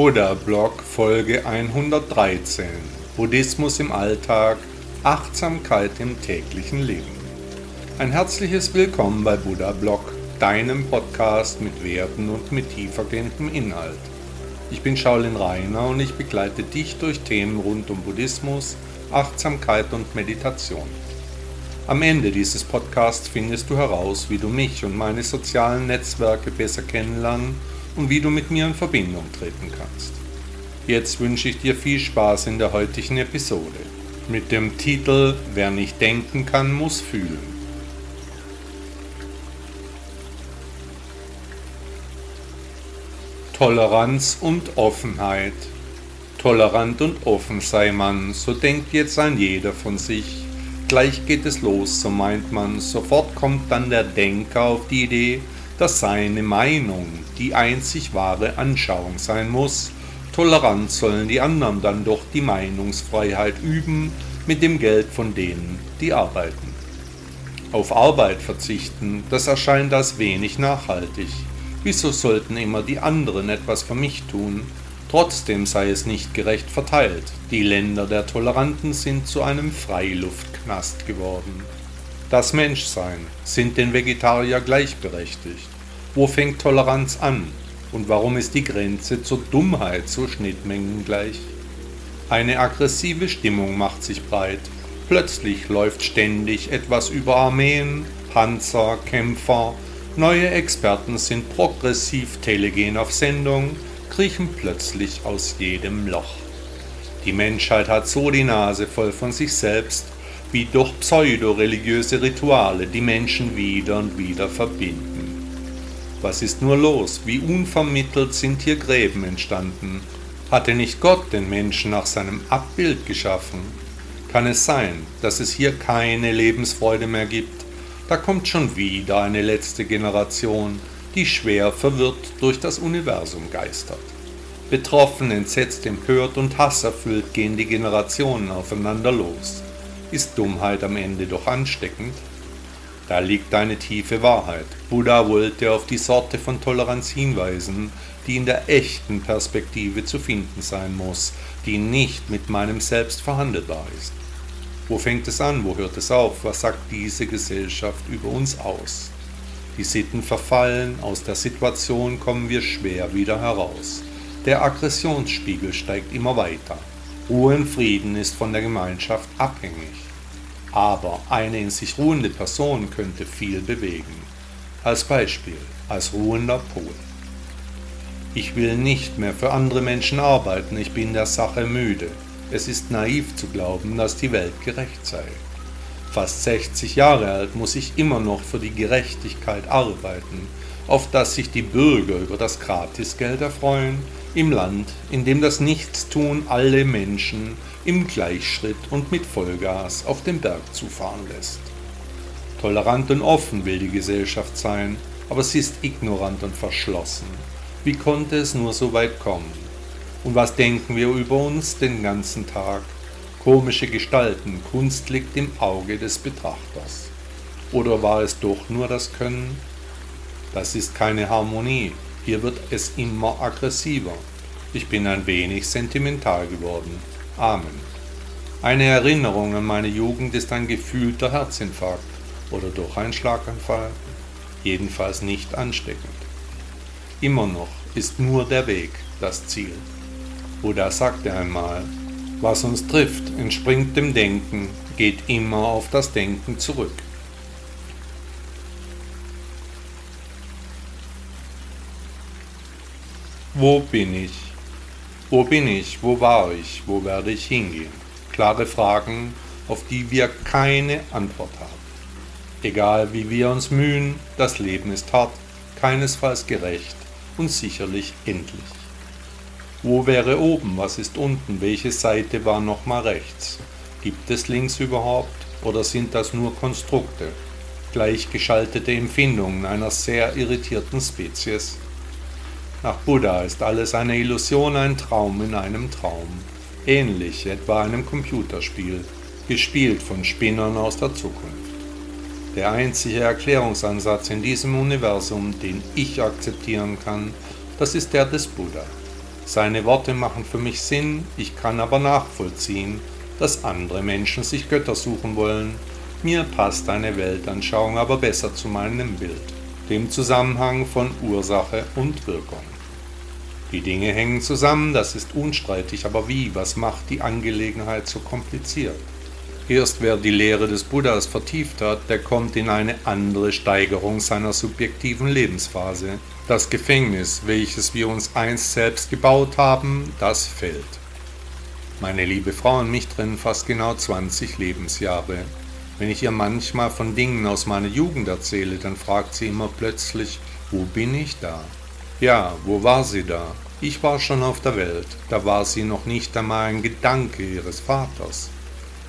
Buddha Blog Folge 113 Buddhismus im Alltag, Achtsamkeit im täglichen Leben. Ein herzliches Willkommen bei Buddha Blog, deinem Podcast mit Werten und mit tiefergehendem Inhalt. Ich bin Shaolin Rainer und ich begleite dich durch Themen rund um Buddhismus, Achtsamkeit und Meditation. Am Ende dieses Podcasts findest du heraus, wie du mich und meine sozialen Netzwerke besser kennenlernen und wie du mit mir in Verbindung treten kannst. Jetzt wünsche ich dir viel Spaß in der heutigen Episode mit dem Titel Wer nicht denken kann, muss fühlen. Toleranz und Offenheit. Tolerant und offen sei man, so denkt jetzt ein jeder von sich. Gleich geht es los, so meint man, sofort kommt dann der Denker auf die Idee, dass seine Meinung die einzig wahre Anschauung sein muss. Tolerant sollen die anderen dann doch die Meinungsfreiheit üben mit dem Geld von denen, die arbeiten. Auf Arbeit verzichten, das erscheint als wenig nachhaltig. Wieso sollten immer die anderen etwas für mich tun? Trotzdem sei es nicht gerecht verteilt. Die Länder der Toleranten sind zu einem Freiluftknast geworden. Das Menschsein sind den Vegetarier gleichberechtigt. Wo fängt Toleranz an? Und warum ist die Grenze zur Dummheit so schnittmengengleich? Eine aggressive Stimmung macht sich breit. Plötzlich läuft ständig etwas über Armeen, Panzer, Kämpfer. Neue Experten sind progressiv telegen auf Sendung, kriechen plötzlich aus jedem Loch. Die Menschheit hat so die Nase voll von sich selbst, wie durch pseudoreligiöse Rituale die Menschen wieder und wieder verbinden. Was ist nur los? Wie unvermittelt sind hier Gräben entstanden? Hatte nicht Gott den Menschen nach seinem Abbild geschaffen? Kann es sein, dass es hier keine Lebensfreude mehr gibt? Da kommt schon wieder eine letzte Generation, die schwer verwirrt durch das Universum geistert. Betroffen, entsetzt, empört und hasserfüllt gehen die Generationen aufeinander los. Ist Dummheit am Ende doch ansteckend? Da liegt eine tiefe Wahrheit. Buddha wollte auf die Sorte von Toleranz hinweisen, die in der echten Perspektive zu finden sein muss, die nicht mit meinem Selbst verhandelbar ist. Wo fängt es an, wo hört es auf, was sagt diese Gesellschaft über uns aus? Die Sitten verfallen, aus der Situation kommen wir schwer wieder heraus. Der Aggressionsspiegel steigt immer weiter. Ruhe und Frieden ist von der Gemeinschaft abhängig. Aber eine in sich ruhende Person könnte viel bewegen. Als Beispiel, als ruhender Pol. Ich will nicht mehr für andere Menschen arbeiten, ich bin der Sache müde. Es ist naiv zu glauben, dass die Welt gerecht sei. Fast 60 Jahre alt muss ich immer noch für die Gerechtigkeit arbeiten, auf dass sich die Bürger über das Gratisgeld erfreuen, im Land, in dem das Nichtstun alle Menschen im Gleichschritt und mit Vollgas auf den Berg zufahren lässt. Tolerant und offen will die Gesellschaft sein, aber sie ist ignorant und verschlossen. Wie konnte es nur so weit kommen? Und was denken wir über uns den ganzen Tag? Komische Gestalten, Kunst liegt im Auge des Betrachters. Oder war es doch nur das Können? Das ist keine Harmonie, hier wird es immer aggressiver. Ich bin ein wenig sentimental geworden. Amen. Eine Erinnerung an meine Jugend ist ein gefühlter Herzinfarkt oder doch ein Schlaganfall. Jedenfalls nicht ansteckend. Immer noch ist nur der Weg das Ziel. Buddha sagte einmal, was uns trifft, entspringt dem Denken, geht immer auf das Denken zurück. Wo bin ich? Wo bin ich? Wo war ich? Wo werde ich hingehen? Klare Fragen, auf die wir keine Antwort haben. Egal wie wir uns mühen, das Leben ist hart, keinesfalls gerecht und sicherlich endlich. Wo wäre oben, was ist unten, welche Seite war nochmal rechts? Gibt es links überhaupt oder sind das nur Konstrukte, gleichgeschaltete Empfindungen einer sehr irritierten Spezies? Nach Buddha ist alles eine Illusion, ein Traum in einem Traum, ähnlich etwa einem Computerspiel, gespielt von Spinnern aus der Zukunft. Der einzige Erklärungsansatz in diesem Universum, den ich akzeptieren kann, das ist der des Buddha. Seine Worte machen für mich Sinn, ich kann aber nachvollziehen, dass andere Menschen sich Götter suchen wollen. Mir passt eine Weltanschauung aber besser zu meinem Bild, dem Zusammenhang von Ursache und Wirkung. Die Dinge hängen zusammen, das ist unstreitig, aber wie, was macht die Angelegenheit so kompliziert? Erst wer die Lehre des Buddhas vertieft hat, der kommt in eine andere Steigerung seiner subjektiven Lebensphase. Das Gefängnis, welches wir uns einst selbst gebaut haben, das fällt. Meine liebe Frau und mich trennen fast genau 20 Lebensjahre. Wenn ich ihr manchmal von Dingen aus meiner Jugend erzähle, dann fragt sie immer plötzlich, wo bin ich da? Ja, wo war sie da? Ich war schon auf der Welt, da war sie noch nicht einmal ein Gedanke ihres Vaters.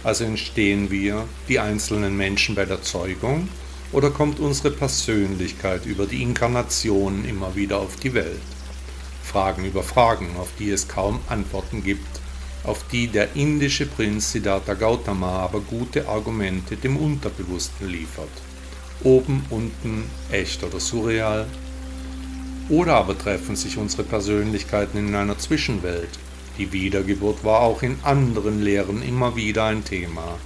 Also entstehen wir, die einzelnen Menschen, bei der Zeugung oder kommt unsere Persönlichkeit über die Inkarnation immer wieder auf die Welt? Fragen über Fragen, auf die es kaum Antworten gibt, auf die der indische Prinz Siddhartha Gautama aber gute Argumente dem Unterbewussten liefert. Oben, unten, echt oder surreal? Oder aber treffen sich unsere Persönlichkeiten in einer Zwischenwelt, die Wiedergeburt war auch in anderen Lehren immer wieder ein Thema.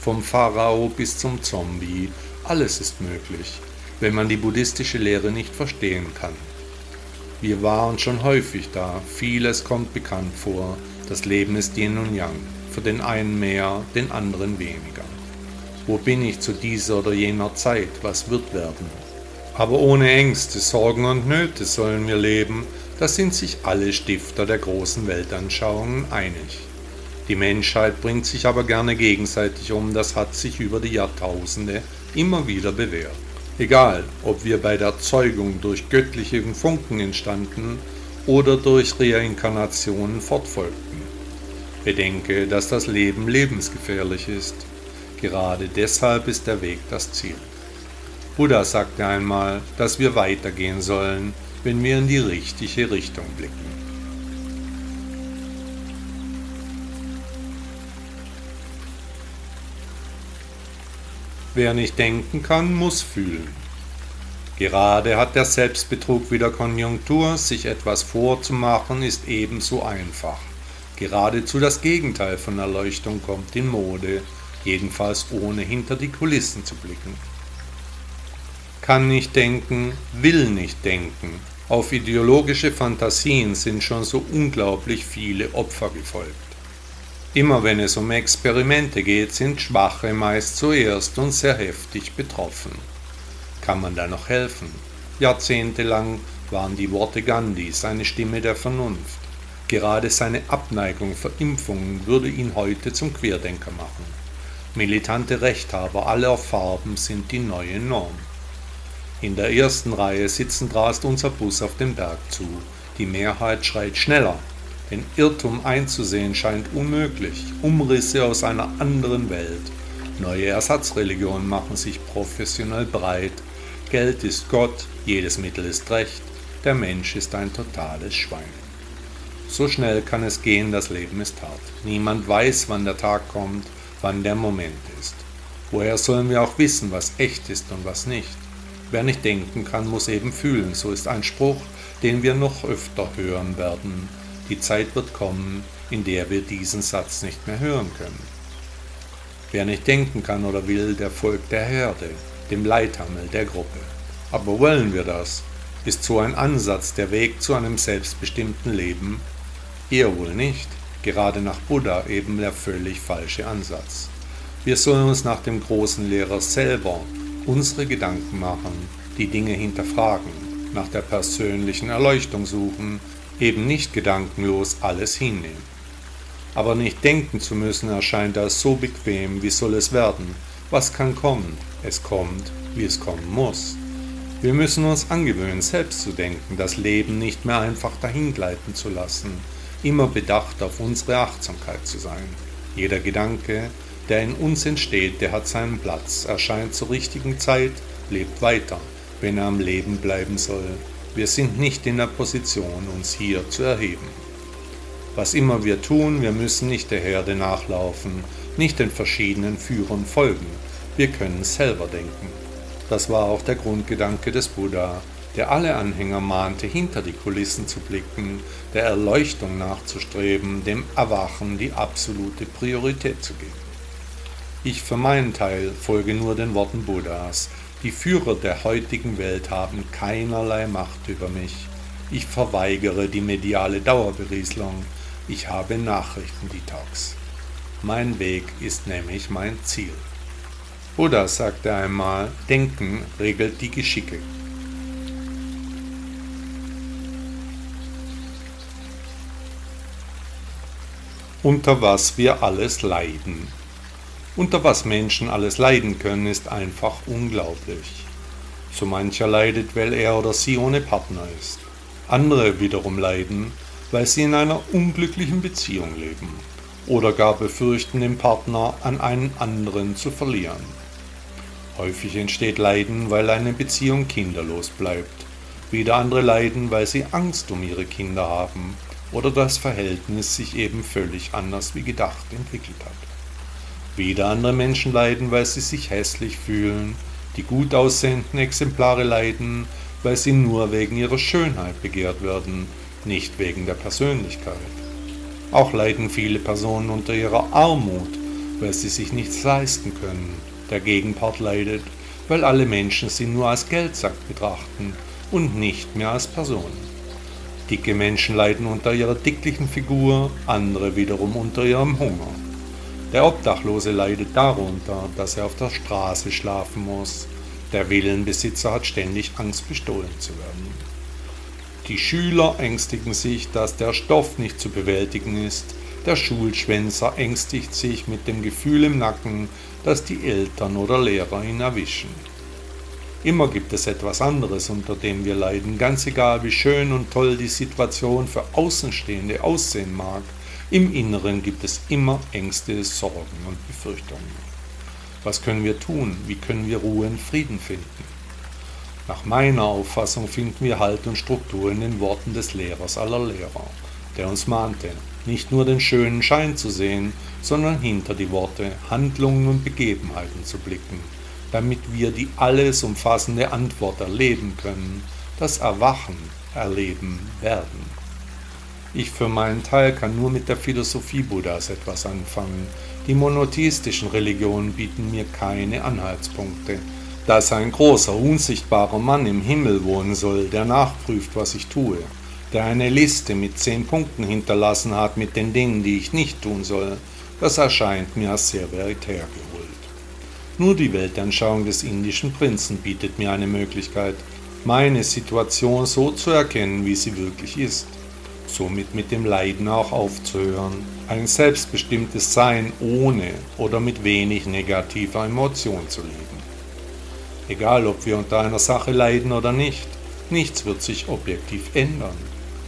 Vom Pharao bis zum Zombie, alles ist möglich, wenn man die buddhistische Lehre nicht verstehen kann. Wir waren schon häufig da, vieles kommt bekannt vor, das Leben ist Yin und Yang, für den einen mehr, den anderen weniger. Wo bin ich zu dieser oder jener Zeit, was wird werden? Aber ohne Ängste, Sorgen und Nöte sollen wir leben, da sind sich alle Stifter der großen Weltanschauungen einig. Die Menschheit bringt sich aber gerne gegenseitig um, das hat sich über die Jahrtausende immer wieder bewährt. Egal, ob wir bei der Zeugung durch göttliche Funken entstanden oder durch Reinkarnationen fortfolgten. Bedenke, dass das Leben lebensgefährlich ist. Gerade deshalb ist der Weg das Ziel. Buddha sagte einmal, dass wir weitergehen sollen, wenn wir in die richtige Richtung blicken. Wer nicht denken kann, muss fühlen. Gerade hat der Selbstbetrug wieder Konjunktur, sich etwas vorzumachen ist ebenso einfach. Geradezu das Gegenteil von Erleuchtung kommt in Mode, jedenfalls ohne hinter die Kulissen zu blicken. Kann nicht denken, will nicht denken, auf ideologische Fantasien sind schon so unglaublich viele Opfer gefolgt. Immer wenn es um Experimente geht, sind Schwache meist zuerst und sehr heftig betroffen. Kann man da noch helfen? Jahrzehntelang waren die Worte Gandhis eine Stimme der Vernunft. Gerade seine Abneigung für Impfungen würde ihn heute zum Querdenker machen. Militante Rechthaber aller Farben sind die neue Norm. In der ersten Reihe sitzen rast unser Bus auf den Berg zu. Die Mehrheit schreit schneller. Den Irrtum einzusehen scheint unmöglich. Umrisse aus einer anderen Welt. Neue Ersatzreligionen machen sich professionell breit. Geld ist Gott, jedes Mittel ist Recht. Der Mensch ist ein totales Schwein. So schnell kann es gehen, das Leben ist hart. Niemand weiß, wann der Tag kommt, wann der Moment ist. Woher sollen wir auch wissen, was echt ist und was nicht? Wer nicht denken kann, muss eben fühlen. So ist ein Spruch, den wir noch öfter hören werden. Die Zeit wird kommen, in der wir diesen Satz nicht mehr hören können. Wer nicht denken kann oder will, der folgt der Herde, dem Leithammel der Gruppe. Aber wollen wir das? Ist so ein Ansatz der Weg zu einem selbstbestimmten Leben? Eher wohl nicht. Gerade nach Buddha eben der völlig falsche Ansatz. Wir sollen uns nach dem großen Lehrer selber unsere Gedanken machen, die Dinge hinterfragen, nach der persönlichen Erleuchtung suchen, eben nicht gedankenlos alles hinnehmen. Aber nicht denken zu müssen erscheint als so bequem, wie soll es werden? Was kann kommen? Es kommt, wie es kommen muss. Wir müssen uns angewöhnen, selbst zu denken, das Leben nicht mehr einfach dahingleiten zu lassen, immer bedacht auf unsere Achtsamkeit zu sein. Jeder Gedanke, der in uns entsteht, der hat seinen Platz, erscheint zur richtigen Zeit, lebt weiter, wenn er am Leben bleiben soll. Wir sind nicht in der Position, uns hier zu erheben. Was immer wir tun, wir müssen nicht der Herde nachlaufen, nicht den verschiedenen Führern folgen. Wir können selber denken. Das war auch der Grundgedanke des Buddha, der alle Anhänger mahnte, hinter die Kulissen zu blicken, der Erleuchtung nachzustreben, dem Erwachen die absolute Priorität zu geben. Ich für meinen Teil folge nur den Worten Buddhas. Die Führer der heutigen Welt haben keinerlei Macht über mich. Ich verweigere die mediale Dauerberieselung. Ich habe Nachrichtendetox. Mein Weg ist nämlich mein Ziel. Buddha sagte einmal, Denken regelt die Geschicke. Unter was wir alles leiden. Unter was Menschen alles leiden können, ist einfach unglaublich. So mancher leidet, weil er oder sie ohne Partner ist. Andere wiederum leiden, weil sie in einer unglücklichen Beziehung leben oder gar befürchten, den Partner an einen anderen zu verlieren. Häufig entsteht Leiden, weil eine Beziehung kinderlos bleibt. Wieder andere leiden, weil sie Angst um ihre Kinder haben oder das Verhältnis sich eben völlig anders wie gedacht entwickelt hat. Wieder andere Menschen leiden, weil sie sich hässlich fühlen, die gut aussehenden Exemplare leiden, weil sie nur wegen ihrer Schönheit begehrt werden, nicht wegen der Persönlichkeit. Auch leiden viele Personen unter ihrer Armut, weil sie sich nichts leisten können. Der Gegenpart leidet, weil alle Menschen sie nur als Geldsack betrachten und nicht mehr als Personen. Dicke Menschen leiden unter ihrer dicklichen Figur, andere wiederum unter ihrem Hunger. Der Obdachlose leidet darunter, dass er auf der Straße schlafen muss. Der Villenbesitzer hat ständig Angst, bestohlen zu werden. Die Schüler ängstigen sich, dass der Stoff nicht zu bewältigen ist. Der Schulschwänzer ängstigt sich mit dem Gefühl im Nacken, dass die Eltern oder Lehrer ihn erwischen. Immer gibt es etwas anderes, unter dem wir leiden, ganz egal wie schön und toll die Situation für Außenstehende aussehen mag. Im Inneren gibt es immer Ängste, Sorgen und Befürchtungen. Was können wir tun? Wie können wir Ruhe und Frieden finden? Nach meiner Auffassung finden wir Halt und Struktur in den Worten des Lehrers aller Lehrer, der uns mahnte, nicht nur den schönen Schein zu sehen, sondern hinter die Worte, Handlungen und Begebenheiten zu blicken, damit wir die alles umfassende Antwort erleben können, das Erwachen erleben werden. Ich für meinen Teil kann nur mit der Philosophie Buddhas etwas anfangen. Die monotheistischen Religionen bieten mir keine Anhaltspunkte, dass ein großer, unsichtbarer Mann im Himmel wohnen soll, der nachprüft, was ich tue, der eine Liste mit zehn Punkten hinterlassen hat mit den Dingen, die ich nicht tun soll, das erscheint mir als sehr veritär. Nur die Weltanschauung des indischen Prinzen bietet mir eine Möglichkeit, meine Situation so zu erkennen, wie sie wirklich ist, somit mit dem Leiden auch aufzuhören, ein selbstbestimmtes Sein ohne oder mit wenig negativer Emotion zu leben egal ob wir unter einer Sache leiden oder nicht. Nichts wird sich objektiv ändern.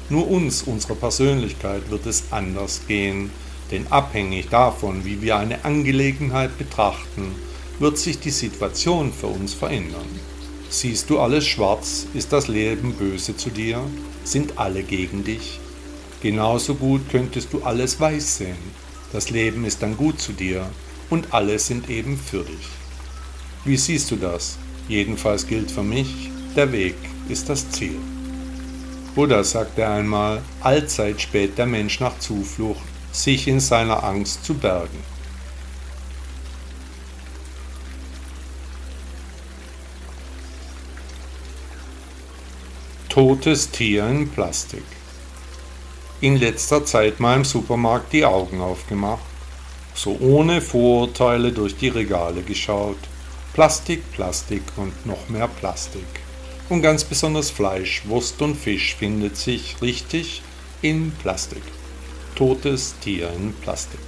Nur uns, unserer Persönlichkeit, wird es anders gehen, denn abhängig davon, wie wir eine Angelegenheit betrachten, wird sich die Situation für uns verändern. Siehst du alles schwarz, ist das Leben böse zu dir, sind alle gegen dich. Genauso gut könntest du alles weiß sehen, das Leben ist dann gut zu dir und alle sind eben für dich. Wie siehst du das? Jedenfalls gilt für mich, der Weg ist das Ziel. Buddha sagte einmal, allzeit spät der Mensch nach Zuflucht, sich in seiner Angst zu bergen. Totes Tier in Plastik. In letzter Zeit mal im Supermarkt die Augen aufgemacht, so ohne Vorurteile durch die Regale geschaut Plastik, Plastik und noch mehr Plastik. Und ganz besonders Fleisch, Wurst und Fisch findet sich richtig in Plastik. Totes Tier in Plastik.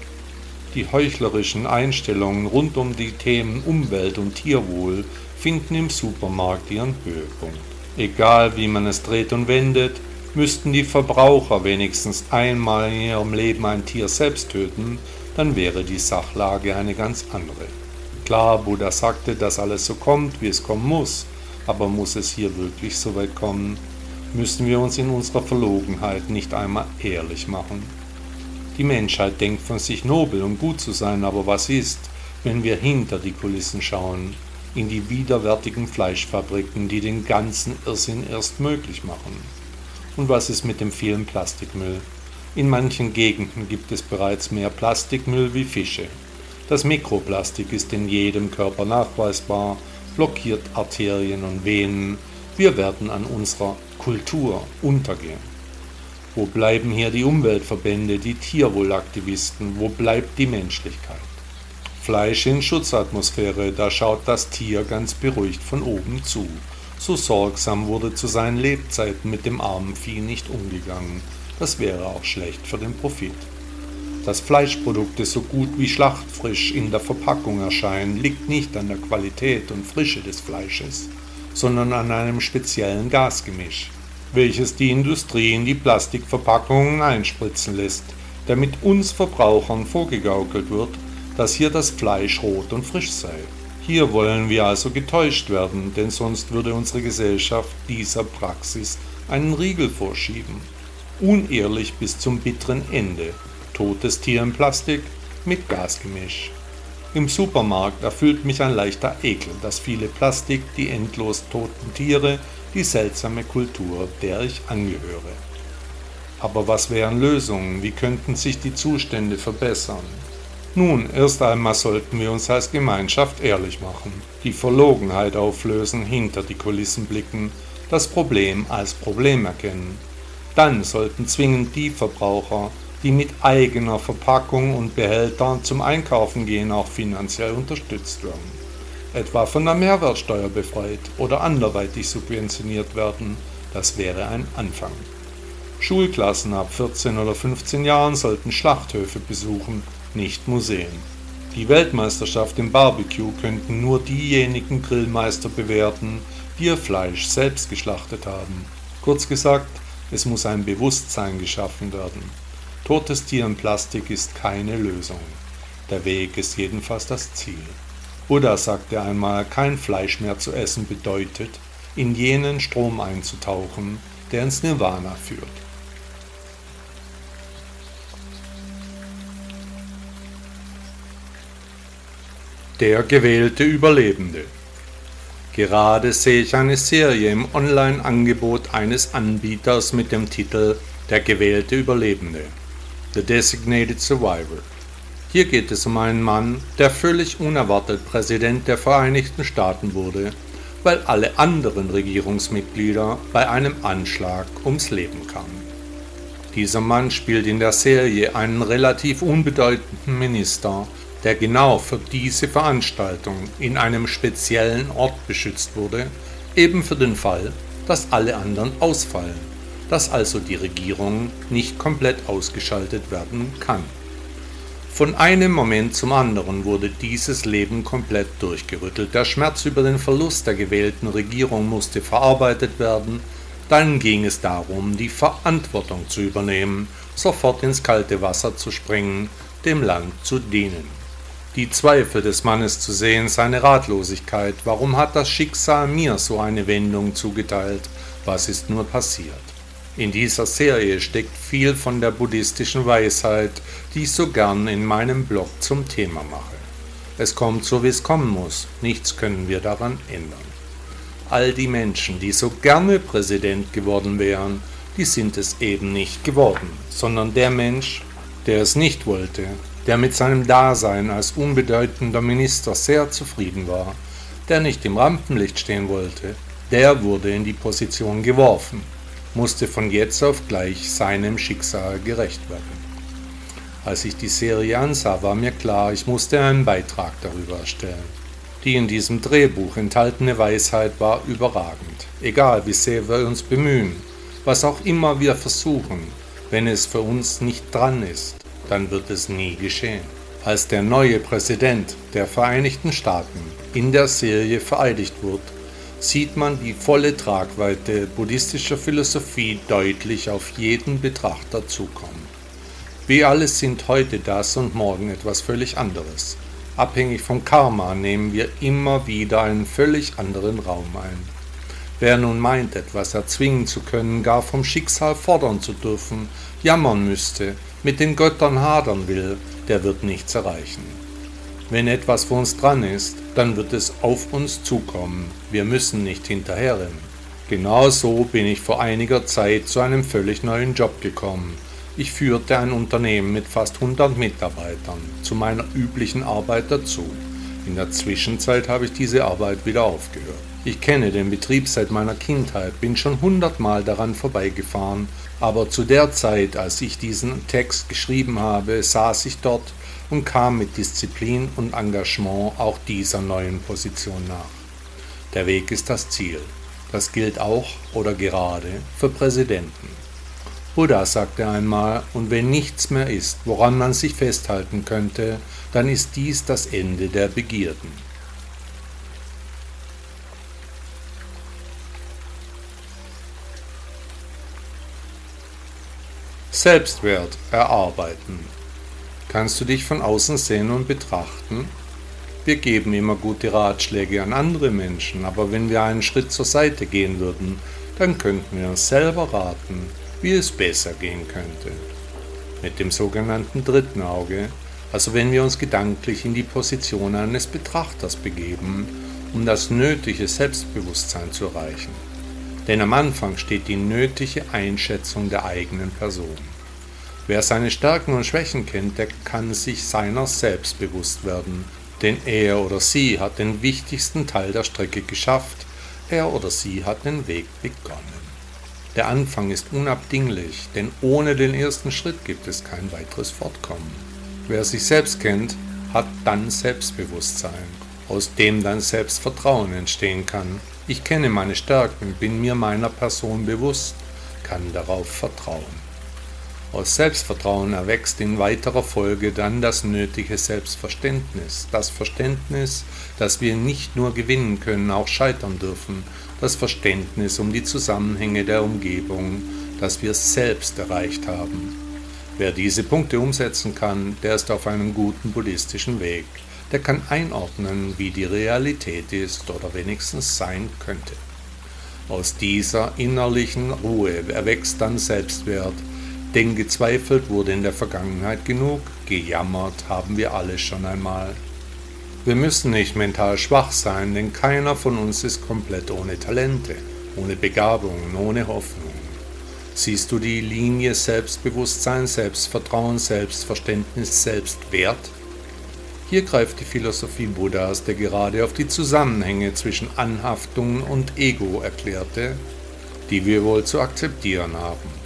Die heuchlerischen Einstellungen rund um die Themen Umwelt und Tierwohl finden im Supermarkt ihren Höhepunkt. Egal wie man es dreht und wendet, müssten die Verbraucher wenigstens einmal in ihrem Leben ein Tier selbst töten, dann wäre die Sachlage eine ganz andere. Klar, Buddha sagte, dass alles so kommt, wie es kommen muss, aber muss es hier wirklich so weit kommen? Müssen wir uns in unserer Verlogenheit nicht einmal ehrlich machen? Die Menschheit denkt von sich nobel und gut zu sein, aber was ist, wenn wir hinter die Kulissen schauen, in die widerwärtigen Fleischfabriken, die den ganzen Irrsinn erst möglich machen? Und was ist mit dem vielen Plastikmüll? In manchen Gegenden gibt es bereits mehr Plastikmüll wie Fische. Das Mikroplastik ist in jedem Körper nachweisbar, blockiert Arterien und Venen. Wir werden an unserer Kultur untergehen. Wo bleiben hier die Umweltverbände, die Tierwohlaktivisten? Wo bleibt die Menschlichkeit? Fleisch in Schutzatmosphäre, da schaut das Tier ganz beruhigt von oben zu. So sorgsam wurde zu seinen Lebzeiten mit dem armen Vieh nicht umgegangen. Das wäre auch schlecht für den Profit. Dass Fleischprodukte so gut wie schlachtfrisch in der Verpackung erscheinen, liegt nicht an der Qualität und Frische des Fleisches, sondern an einem speziellen Gasgemisch welches die Industrie in die Plastikverpackungen einspritzen lässt, damit uns Verbrauchern vorgegaukelt wird, dass hier das Fleisch rot und frisch sei. Hier wollen wir also getäuscht werden, denn sonst würde unsere Gesellschaft dieser Praxis einen Riegel vorschieben. Unehrlich bis zum bitteren Ende. Totes Tier in Plastik mit Gasgemisch. Im Supermarkt erfüllt mich ein leichter Ekel, dass viele Plastik die endlos toten Tiere die seltsame Kultur, der ich angehöre. Aber was wären Lösungen? Wie könnten sich die Zustände verbessern? Nun, erst einmal sollten wir uns als Gemeinschaft ehrlich machen, die Verlogenheit auflösen, hinter die Kulissen blicken, das Problem als Problem erkennen. Dann sollten zwingend die Verbraucher, die mit eigener Verpackung und Behältern zum Einkaufen gehen, auch finanziell unterstützt werden etwa von der Mehrwertsteuer befreit oder anderweitig subventioniert werden. Das wäre ein Anfang. Schulklassen ab 14 oder 15 Jahren sollten Schlachthöfe besuchen, nicht Museen. Die Weltmeisterschaft im Barbecue könnten nur diejenigen Grillmeister bewerten, die ihr Fleisch selbst geschlachtet haben. Kurz gesagt, es muss ein Bewusstsein geschaffen werden. Totes Tier in Plastik ist keine Lösung. Der Weg ist jedenfalls das Ziel. Buddha sagte einmal, kein Fleisch mehr zu essen bedeutet, in jenen Strom einzutauchen, der ins Nirvana führt. Der gewählte Überlebende. Gerade sehe ich eine Serie im Online-Angebot eines Anbieters mit dem Titel Der gewählte Überlebende. The Designated Survivor. Hier geht es um einen Mann, der völlig unerwartet Präsident der Vereinigten Staaten wurde, weil alle anderen Regierungsmitglieder bei einem Anschlag ums Leben kamen. Dieser Mann spielt in der Serie einen relativ unbedeutenden Minister, der genau für diese Veranstaltung in einem speziellen Ort beschützt wurde, eben für den Fall, dass alle anderen ausfallen, dass also die Regierung nicht komplett ausgeschaltet werden kann. Von einem Moment zum anderen wurde dieses Leben komplett durchgerüttelt. Der Schmerz über den Verlust der gewählten Regierung musste verarbeitet werden. Dann ging es darum, die Verantwortung zu übernehmen, sofort ins kalte Wasser zu springen, dem Land zu dienen. Die Zweifel des Mannes zu sehen, seine Ratlosigkeit, warum hat das Schicksal mir so eine Wendung zugeteilt, was ist nur passiert? In dieser Serie steckt viel von der buddhistischen Weisheit, die ich so gern in meinem Blog zum Thema mache. Es kommt so, wie es kommen muss, nichts können wir daran ändern. All die Menschen, die so gerne Präsident geworden wären, die sind es eben nicht geworden, sondern der Mensch, der es nicht wollte, der mit seinem Dasein als unbedeutender Minister sehr zufrieden war, der nicht im Rampenlicht stehen wollte, der wurde in die Position geworfen musste von jetzt auf gleich seinem Schicksal gerecht werden. Als ich die Serie ansah, war mir klar, ich musste einen Beitrag darüber erstellen. Die in diesem Drehbuch enthaltene Weisheit war überragend. Egal wie sehr wir uns bemühen, was auch immer wir versuchen, wenn es für uns nicht dran ist, dann wird es nie geschehen. Als der neue Präsident der Vereinigten Staaten in der Serie vereidigt wird, sieht man die volle Tragweite buddhistischer Philosophie deutlich auf jeden Betrachter zukommen. Wir alle sind heute das und morgen etwas völlig anderes. Abhängig vom Karma nehmen wir immer wieder einen völlig anderen Raum ein. Wer nun meint, etwas erzwingen zu können, gar vom Schicksal fordern zu dürfen, jammern müsste, mit den Göttern hadern will, der wird nichts erreichen. Wenn etwas vor uns dran ist, dann wird es auf uns zukommen. Wir müssen nicht hinterherrennen. Genauso bin ich vor einiger Zeit zu einem völlig neuen Job gekommen. Ich führte ein Unternehmen mit fast 100 Mitarbeitern zu meiner üblichen Arbeit dazu. In der Zwischenzeit habe ich diese Arbeit wieder aufgehört. Ich kenne den Betrieb seit meiner Kindheit, bin schon hundertmal daran vorbeigefahren, aber zu der Zeit, als ich diesen Text geschrieben habe, saß ich dort und kam mit Disziplin und Engagement auch dieser neuen Position nach. Der Weg ist das Ziel. Das gilt auch oder gerade für Präsidenten. Buddha sagte einmal, und wenn nichts mehr ist, woran man sich festhalten könnte, dann ist dies das Ende der Begierden. Selbstwert erarbeiten. Kannst du dich von außen sehen und betrachten? Wir geben immer gute Ratschläge an andere Menschen, aber wenn wir einen Schritt zur Seite gehen würden, dann könnten wir uns selber raten, wie es besser gehen könnte. Mit dem sogenannten dritten Auge, also wenn wir uns gedanklich in die Position eines Betrachters begeben, um das nötige Selbstbewusstsein zu erreichen. Denn am Anfang steht die nötige Einschätzung der eigenen Person. Wer seine Stärken und Schwächen kennt, der kann sich seiner selbst bewusst werden, denn er oder sie hat den wichtigsten Teil der Strecke geschafft, er oder sie hat den Weg begonnen. Der Anfang ist unabdinglich, denn ohne den ersten Schritt gibt es kein weiteres Fortkommen. Wer sich selbst kennt, hat dann Selbstbewusstsein, aus dem dann Selbstvertrauen entstehen kann. Ich kenne meine Stärken, bin mir meiner Person bewusst, kann darauf vertrauen. Aus Selbstvertrauen erwächst in weiterer Folge dann das nötige Selbstverständnis, das Verständnis, dass wir nicht nur gewinnen können, auch scheitern dürfen, das Verständnis um die Zusammenhänge der Umgebung, das wir selbst erreicht haben. Wer diese Punkte umsetzen kann, der ist auf einem guten buddhistischen Weg. Der kann einordnen, wie die Realität ist oder wenigstens sein könnte. Aus dieser innerlichen Ruhe erwächst dann Selbstwert, denn gezweifelt wurde in der Vergangenheit genug, gejammert haben wir alle schon einmal. Wir müssen nicht mental schwach sein, denn keiner von uns ist komplett ohne Talente, ohne Begabungen, ohne Hoffnung. Siehst du die Linie Selbstbewusstsein, Selbstvertrauen, Selbstverständnis, Selbstwert? Hier greift die Philosophie Buddhas, der gerade auf die Zusammenhänge zwischen Anhaftung und Ego erklärte, die wir wohl zu akzeptieren haben.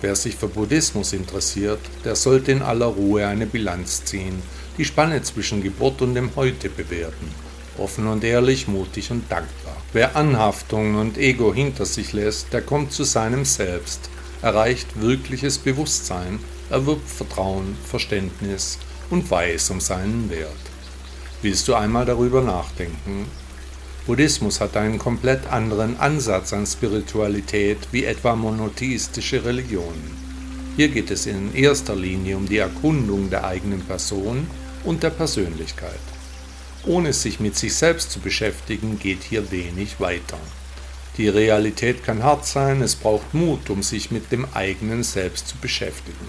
Wer sich für Buddhismus interessiert, der sollte in aller Ruhe eine Bilanz ziehen die Spanne zwischen Geburt und dem Heute bewerten. Offen und ehrlich, mutig und dankbar. Wer Anhaftung und Ego hinter sich lässt, der kommt zu seinem Selbst, erreicht wirkliches Bewusstsein, erwirbt Vertrauen, Verständnis und weiß um seinen Wert. Willst du einmal darüber nachdenken? Buddhismus hat einen komplett anderen Ansatz an Spiritualität wie etwa monotheistische Religionen. Hier geht es in erster Linie um die Erkundung der eigenen Person und der Persönlichkeit. Ohne sich mit sich selbst zu beschäftigen, geht hier wenig weiter. Die Realität kann hart sein, es braucht Mut, um sich mit dem eigenen Selbst zu beschäftigen.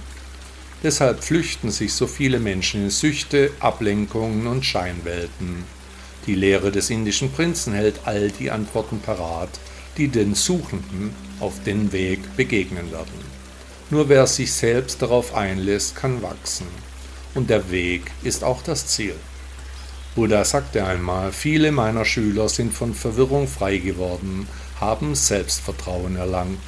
Deshalb flüchten sich so viele Menschen in Süchte, Ablenkungen und Scheinwelten. Die Lehre des indischen Prinzen hält all die Antworten parat, die den Suchenden auf den Weg begegnen werden. Nur wer sich selbst darauf einlässt, kann wachsen und der Weg ist auch das Ziel. Buddha sagte einmal, viele meiner Schüler sind von Verwirrung frei geworden, haben Selbstvertrauen erlangt.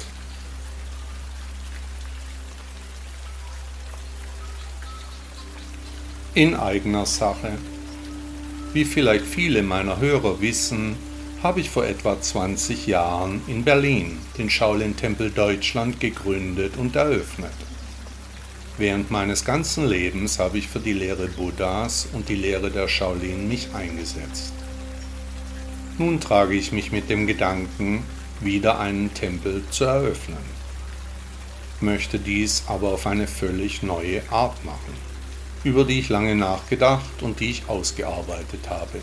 In eigener Sache. Wie vielleicht viele meiner Hörer wissen, habe ich vor etwa 20 Jahren in Berlin den Shaolin-Tempel Deutschland gegründet und eröffnet. Während meines ganzen Lebens habe ich für die Lehre Buddhas und die Lehre der Shaolin mich eingesetzt. Nun trage ich mich mit dem Gedanken, wieder einen Tempel zu eröffnen, möchte dies aber auf eine völlig neue Art machen, über die ich lange nachgedacht und die ich ausgearbeitet habe.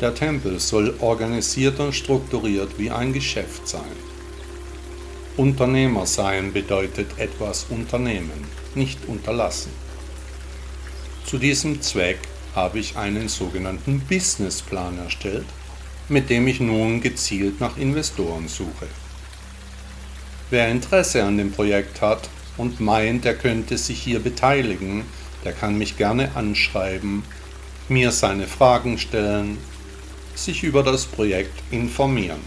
Der Tempel soll organisiert und strukturiert wie ein Geschäft sein. Unternehmer sein bedeutet etwas unternehmen, nicht unterlassen. Zu diesem Zweck habe ich einen sogenannten Businessplan erstellt, mit dem ich nun gezielt nach Investoren suche. Wer Interesse an dem Projekt hat und meint, er könnte sich hier beteiligen, der kann mich gerne anschreiben, mir seine Fragen stellen, sich über das Projekt informieren.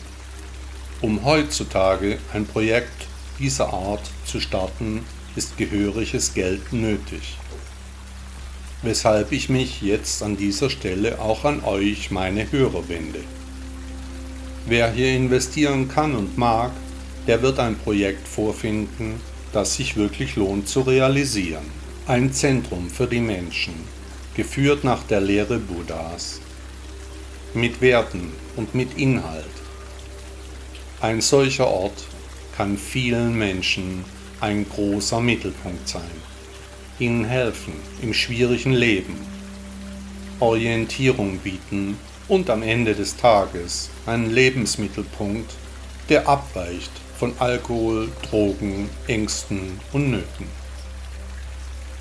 Um heutzutage ein Projekt dieser Art zu starten, ist gehöriges Geld nötig. Weshalb ich mich jetzt an dieser Stelle auch an euch, meine Hörer, wende. Wer hier investieren kann und mag, der wird ein Projekt vorfinden, das sich wirklich lohnt zu realisieren. Ein Zentrum für die Menschen, geführt nach der Lehre Buddhas, mit Werten und mit Inhalt. Ein solcher Ort kann vielen Menschen ein großer Mittelpunkt sein, ihnen helfen im schwierigen Leben, Orientierung bieten und am Ende des Tages einen Lebensmittelpunkt, der abweicht von Alkohol, Drogen, Ängsten und Nöten.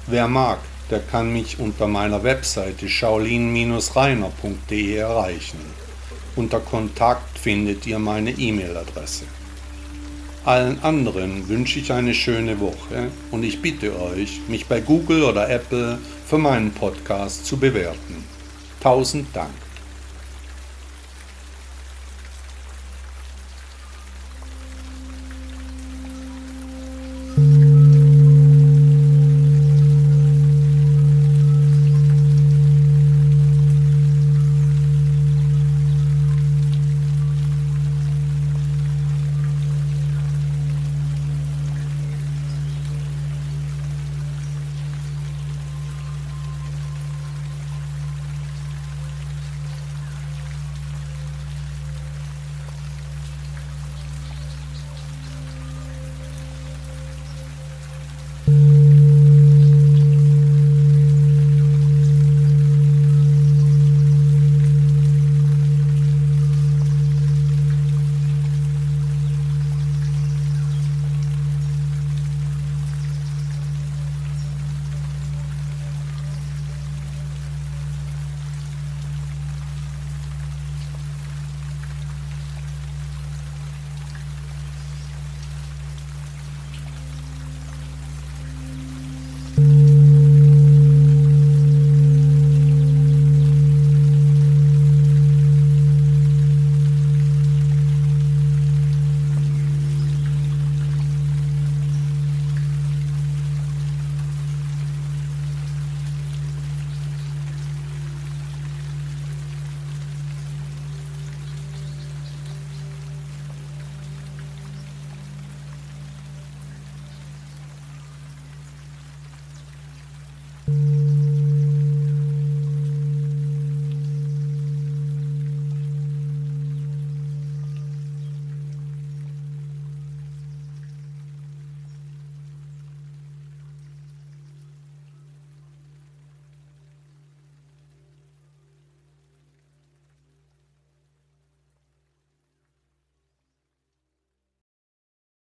Wer mag, der kann mich unter meiner Webseite shaolin-reiner.de erreichen unter Kontakt findet ihr meine E-Mail-Adresse. Allen anderen wünsche ich eine schöne Woche und ich bitte euch, mich bei Google oder Apple für meinen Podcast zu bewerten. Tausend Dank.